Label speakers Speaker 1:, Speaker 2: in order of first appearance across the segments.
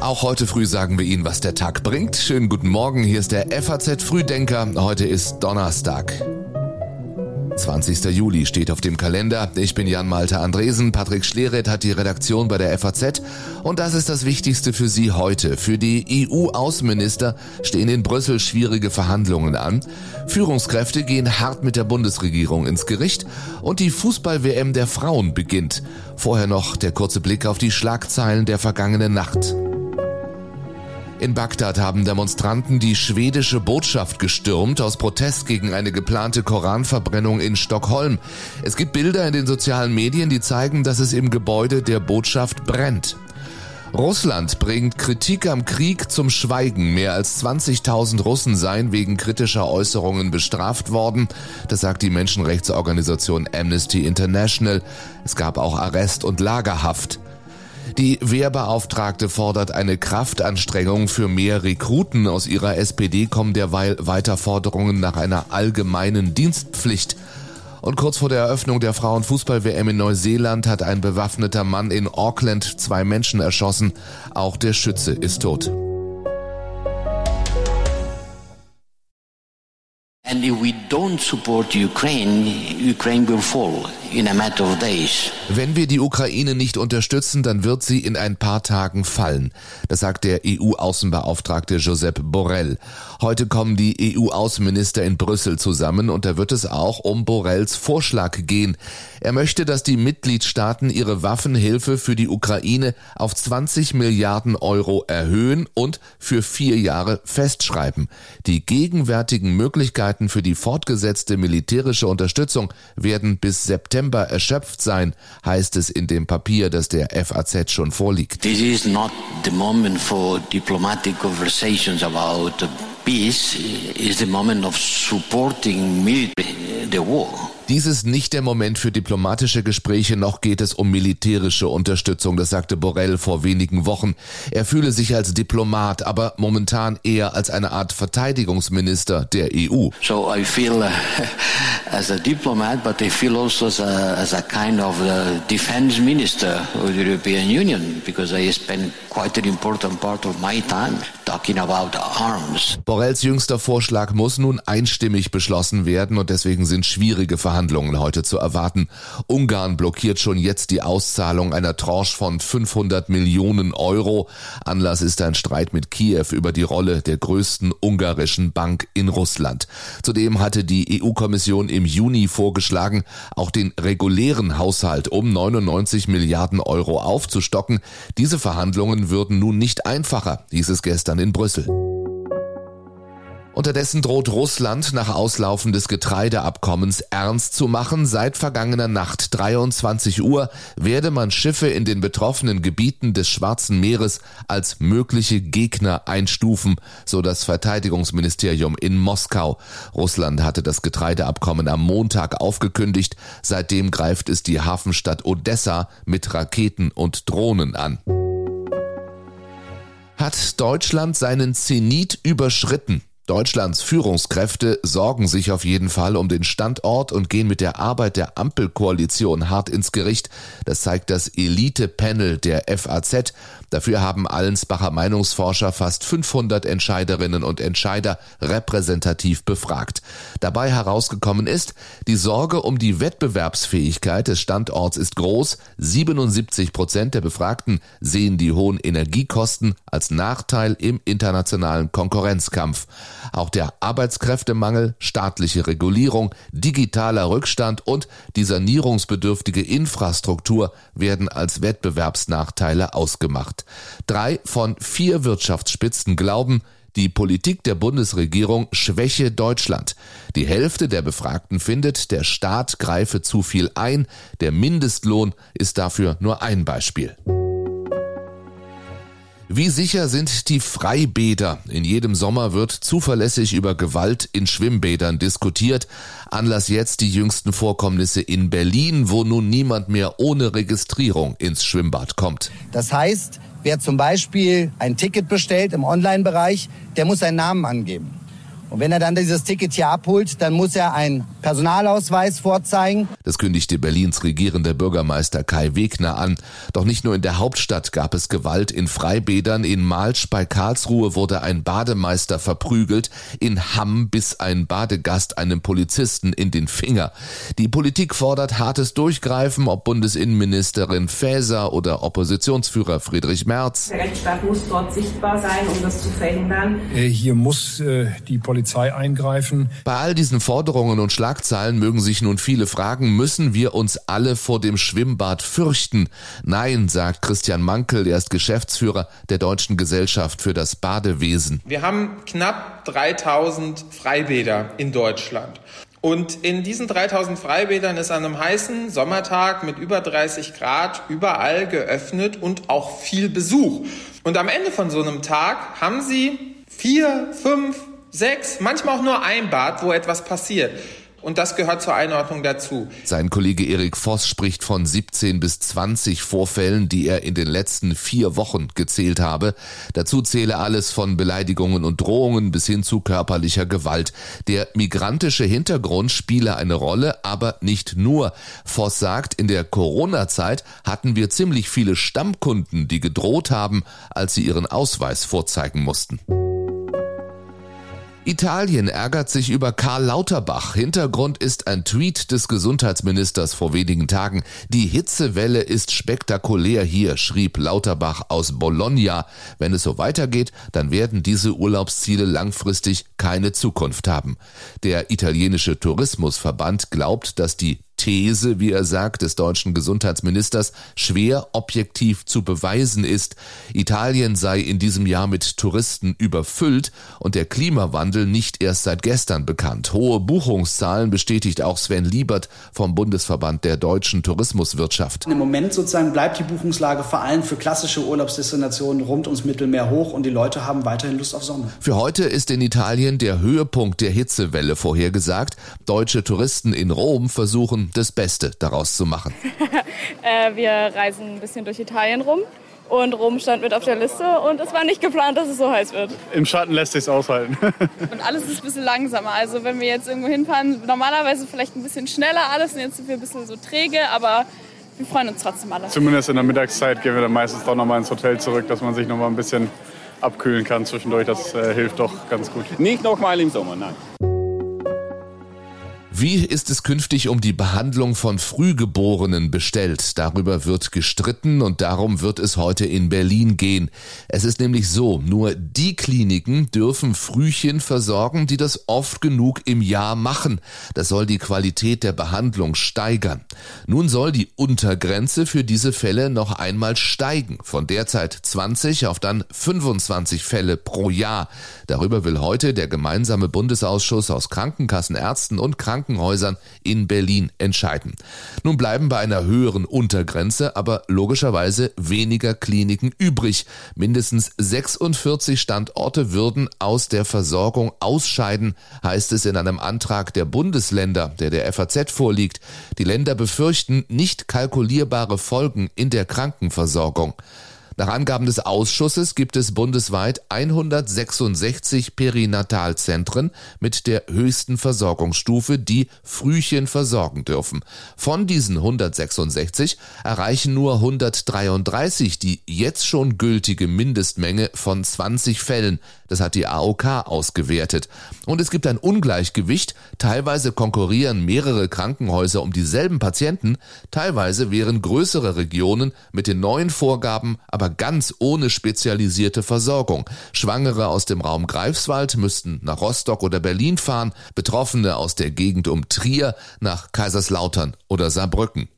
Speaker 1: Auch heute früh sagen wir Ihnen, was der Tag bringt. Schönen guten Morgen, hier ist der FAZ Frühdenker. Heute ist Donnerstag. 20. Juli steht auf dem Kalender. Ich bin Jan Malte Andresen. Patrick Schleret hat die Redaktion bei der FAZ. Und das ist das Wichtigste für Sie heute. Für die EU-Außenminister stehen in Brüssel schwierige Verhandlungen an. Führungskräfte gehen hart mit der Bundesregierung ins Gericht. Und die Fußball-WM der Frauen beginnt. Vorher noch der kurze Blick auf die Schlagzeilen der vergangenen Nacht. In Bagdad haben Demonstranten die schwedische Botschaft gestürmt aus Protest gegen eine geplante Koranverbrennung in Stockholm. Es gibt Bilder in den sozialen Medien, die zeigen, dass es im Gebäude der Botschaft brennt. Russland bringt Kritik am Krieg zum Schweigen. Mehr als 20.000 Russen seien wegen kritischer Äußerungen bestraft worden. Das sagt die Menschenrechtsorganisation Amnesty International. Es gab auch Arrest und Lagerhaft. Die Wehrbeauftragte fordert eine Kraftanstrengung für mehr Rekruten. Aus ihrer SPD kommen derweil weiter Forderungen nach einer allgemeinen Dienstpflicht. Und kurz vor der Eröffnung der Frauenfußball-WM in Neuseeland hat ein bewaffneter Mann in Auckland zwei Menschen erschossen. Auch der Schütze ist tot. And if we don't support Ukraine, Ukraine will fall in a matter of days. Wenn wir die Ukraine nicht unterstützen, dann wird sie in ein paar Tagen fallen. Das sagt der EU-Außenbeauftragte Josep Borrell. Heute kommen die EU-Außenminister in Brüssel zusammen und da wird es auch um Borrells Vorschlag gehen. Er möchte, dass die Mitgliedstaaten ihre Waffenhilfe für die Ukraine auf 20 Milliarden Euro erhöhen und für vier Jahre festschreiben. Die gegenwärtigen Möglichkeiten für die fortgesetzte militärische Unterstützung werden bis September erschöpft sein, heißt es in dem Papier, das der FAZ schon vorliegt. This is not the moment for diplomatic conversations about peace. Is the moment of supporting the war. Dies ist nicht der Moment für diplomatische Gespräche, noch geht es um militärische Unterstützung, das sagte Borrell vor wenigen Wochen. Er fühle sich als Diplomat, aber momentan eher als eine Art Verteidigungsminister der EU. So I feel uh, as a diplomat, but I feel also as a, as a kind of uh, defense minister of the European Union, because I spend quite an important part of my time talking about arms. Borrells jüngster Vorschlag muss nun einstimmig beschlossen werden und deswegen sind schwierige Verhandlungen heute zu erwarten. Ungarn blockiert schon jetzt die Auszahlung einer Tranche von 500 Millionen Euro. Anlass ist ein Streit mit Kiew über die Rolle der größten ungarischen Bank in Russland. Zudem hatte die EU-Kommission im Juni vorgeschlagen, auch den regulären Haushalt um 99 Milliarden Euro aufzustocken. Diese Verhandlungen würden nun nicht einfacher, hieß es gestern in Brüssel. Unterdessen droht Russland nach Auslaufen des Getreideabkommens ernst zu machen. Seit vergangener Nacht 23 Uhr werde man Schiffe in den betroffenen Gebieten des Schwarzen Meeres als mögliche Gegner einstufen, so das Verteidigungsministerium in Moskau. Russland hatte das Getreideabkommen am Montag aufgekündigt. Seitdem greift es die Hafenstadt Odessa mit Raketen und Drohnen an. Hat Deutschland seinen Zenit überschritten? Deutschlands Führungskräfte sorgen sich auf jeden Fall um den Standort und gehen mit der Arbeit der Ampelkoalition hart ins Gericht. Das zeigt das Elite-Panel der FAZ. Dafür haben Allensbacher Meinungsforscher fast 500 Entscheiderinnen und Entscheider repräsentativ befragt. Dabei herausgekommen ist, die Sorge um die Wettbewerbsfähigkeit des Standorts ist groß. 77 Prozent der Befragten sehen die hohen Energiekosten als Nachteil im internationalen Konkurrenzkampf. Auch der Arbeitskräftemangel, staatliche Regulierung, digitaler Rückstand und die sanierungsbedürftige Infrastruktur werden als Wettbewerbsnachteile ausgemacht. Drei von vier Wirtschaftsspitzen glauben, die Politik der Bundesregierung schwäche Deutschland. Die Hälfte der Befragten findet, der Staat greife zu viel ein, der Mindestlohn ist dafür nur ein Beispiel. Wie sicher sind die Freibäder? In jedem Sommer wird zuverlässig über Gewalt in Schwimmbädern diskutiert. Anlass jetzt die jüngsten Vorkommnisse in Berlin, wo nun niemand mehr ohne Registrierung ins Schwimmbad kommt.
Speaker 2: Das heißt, wer zum Beispiel ein Ticket bestellt im Online-Bereich, der muss seinen Namen angeben. Und wenn er dann dieses Ticket hier abholt, dann muss er einen Personalausweis vorzeigen.
Speaker 1: Das kündigte Berlins regierender Bürgermeister Kai Wegner an. Doch nicht nur in der Hauptstadt gab es Gewalt in Freibädern. In Malsch bei Karlsruhe wurde ein Bademeister verprügelt. In Hamm biss ein Badegast einem Polizisten in den Finger. Die Politik fordert hartes Durchgreifen, ob Bundesinnenministerin Faeser oder Oppositionsführer Friedrich Merz.
Speaker 3: Der Rechtsstaat muss dort sichtbar sein, um das zu verhindern.
Speaker 4: Äh, hier muss äh, die Polizei Polizei eingreifen.
Speaker 1: Bei all diesen Forderungen und Schlagzeilen mögen sich nun viele fragen, müssen wir uns alle vor dem Schwimmbad fürchten? Nein, sagt Christian Mankel, er ist Geschäftsführer der Deutschen Gesellschaft für das Badewesen.
Speaker 5: Wir haben knapp 3000 Freibäder in Deutschland. Und in diesen 3000 Freibädern ist an einem heißen Sommertag mit über 30 Grad überall geöffnet und auch viel Besuch. Und am Ende von so einem Tag haben Sie vier, fünf, sechs, manchmal auch nur ein Bad, wo etwas passiert. Und das gehört zur Einordnung dazu.
Speaker 1: Sein Kollege Erik Voss spricht von 17 bis 20 Vorfällen, die er in den letzten vier Wochen gezählt habe. Dazu zähle alles von Beleidigungen und Drohungen bis hin zu körperlicher Gewalt. Der migrantische Hintergrund spiele eine Rolle, aber nicht nur. Voss sagt, in der Corona-Zeit hatten wir ziemlich viele Stammkunden, die gedroht haben, als sie ihren Ausweis vorzeigen mussten. Italien ärgert sich über Karl Lauterbach. Hintergrund ist ein Tweet des Gesundheitsministers vor wenigen Tagen. Die Hitzewelle ist spektakulär hier, schrieb Lauterbach aus Bologna. Wenn es so weitergeht, dann werden diese Urlaubsziele langfristig keine Zukunft haben. Der italienische Tourismusverband glaubt, dass die These, wie er sagt, des deutschen Gesundheitsministers schwer objektiv zu beweisen ist. Italien sei in diesem Jahr mit Touristen überfüllt und der Klimawandel nicht erst seit gestern bekannt. Hohe Buchungszahlen bestätigt auch Sven Liebert vom Bundesverband der deutschen Tourismuswirtschaft.
Speaker 6: Im Moment sozusagen bleibt die Buchungslage vor allem für klassische Urlaubsdestinationen rund ums Mittelmeer hoch und die Leute haben weiterhin Lust auf Sonne.
Speaker 1: Für heute ist in Italien der Höhepunkt der Hitzewelle vorhergesagt. Deutsche Touristen in Rom versuchen das Beste daraus zu machen.
Speaker 7: äh, wir reisen ein bisschen durch Italien rum. Und Rom stand mit auf der Liste und es war nicht geplant, dass es so heiß wird.
Speaker 8: Im Schatten lässt sich aushalten.
Speaker 7: und alles ist ein bisschen langsamer. Also wenn wir jetzt irgendwo hinfahren, normalerweise vielleicht ein bisschen schneller alles und jetzt sind wir ein bisschen so träge, aber wir freuen uns trotzdem alle.
Speaker 8: Zumindest in der Mittagszeit gehen wir dann meistens doch nochmal ins Hotel zurück, dass man sich nochmal ein bisschen abkühlen kann zwischendurch. Das äh, hilft doch ganz gut.
Speaker 9: Nicht nochmal im Sommer, nein.
Speaker 1: Wie ist es künftig um die Behandlung von Frühgeborenen bestellt? Darüber wird gestritten und darum wird es heute in Berlin gehen. Es ist nämlich so, nur die Kliniken dürfen Frühchen versorgen, die das oft genug im Jahr machen. Das soll die Qualität der Behandlung steigern. Nun soll die Untergrenze für diese Fälle noch einmal steigen, von derzeit 20 auf dann 25 Fälle pro Jahr. Darüber will heute der gemeinsame Bundesausschuss aus Krankenkassen, Ärzten und Krankenkassen Krankenhäusern in Berlin entscheiden. Nun bleiben bei einer höheren Untergrenze aber logischerweise weniger Kliniken übrig. Mindestens 46 Standorte würden aus der Versorgung ausscheiden, heißt es in einem Antrag der Bundesländer, der der FAZ vorliegt. Die Länder befürchten nicht kalkulierbare Folgen in der Krankenversorgung. Nach Angaben des Ausschusses gibt es bundesweit 166 Perinatalzentren mit der höchsten Versorgungsstufe, die Frühchen versorgen dürfen. Von diesen 166 erreichen nur 133 die jetzt schon gültige Mindestmenge von 20 Fällen. Das hat die AOK ausgewertet. Und es gibt ein Ungleichgewicht. Teilweise konkurrieren mehrere Krankenhäuser um dieselben Patienten. Teilweise wären größere Regionen mit den neuen Vorgaben aber aber ganz ohne spezialisierte Versorgung. Schwangere aus dem Raum Greifswald müssten nach Rostock oder Berlin fahren, Betroffene aus der Gegend um Trier nach Kaiserslautern oder Saarbrücken.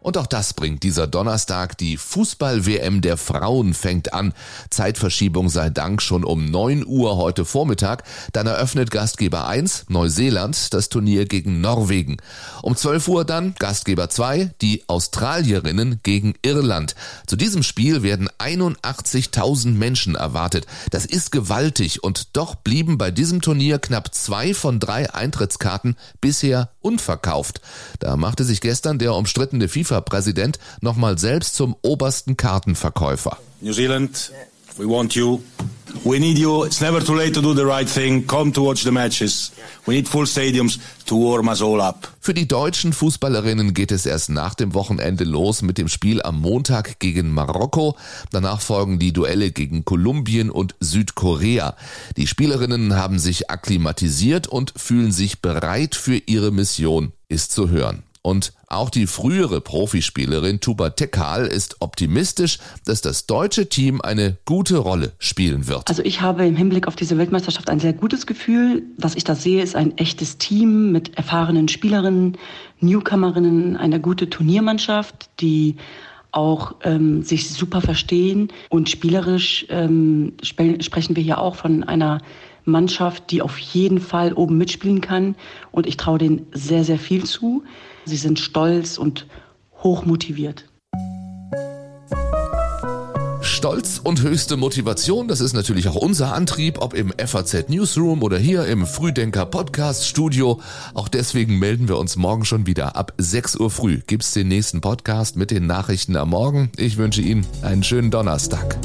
Speaker 1: Und auch das bringt dieser Donnerstag. Die Fußball-WM der Frauen fängt an. Zeitverschiebung sei Dank schon um 9 Uhr heute Vormittag. Dann eröffnet Gastgeber 1, Neuseeland, das Turnier gegen Norwegen. Um 12 Uhr dann Gastgeber 2, die Australierinnen gegen Irland. Zu diesem Spiel werden 81.000 Menschen erwartet. Das ist gewaltig und doch blieben bei diesem Turnier knapp zwei von drei Eintrittskarten bisher unverkauft. Da machte sich gestern der umstrittene FIFA FIFA-Präsident nochmal selbst zum obersten Kartenverkäufer.
Speaker 10: New Zealand
Speaker 9: We want you. We need you. It's never too late to do the right thing. Come to watch the matches. We need full stadiums to warm us all up.
Speaker 1: Für die deutschen Fußballerinnen geht es erst nach dem Wochenende los mit dem Spiel am Montag gegen Marokko. Danach folgen die Duelle gegen Kolumbien und Südkorea. Die Spielerinnen haben sich akklimatisiert und fühlen sich bereit für ihre Mission, ist zu hören. Und auch die frühere Profispielerin Tuba Tekal ist optimistisch, dass das deutsche Team eine gute Rolle spielen wird.
Speaker 10: Also ich habe im Hinblick auf diese Weltmeisterschaft ein sehr gutes Gefühl. Was ich da sehe, ist ein echtes Team mit erfahrenen Spielerinnen, Newcomerinnen, eine gute Turniermannschaft, die auch ähm, sich super verstehen. Und spielerisch ähm, sp sprechen wir hier auch von einer Mannschaft, die auf jeden Fall oben mitspielen kann. Und ich traue denen sehr, sehr viel zu. Sie sind stolz und hochmotiviert.
Speaker 1: Stolz und höchste Motivation, das ist natürlich auch unser Antrieb, ob im FAZ Newsroom oder hier im Frühdenker Podcast Studio. Auch deswegen melden wir uns morgen schon wieder. Ab 6 Uhr früh gibt's den nächsten Podcast mit den Nachrichten am Morgen. Ich wünsche Ihnen einen schönen Donnerstag.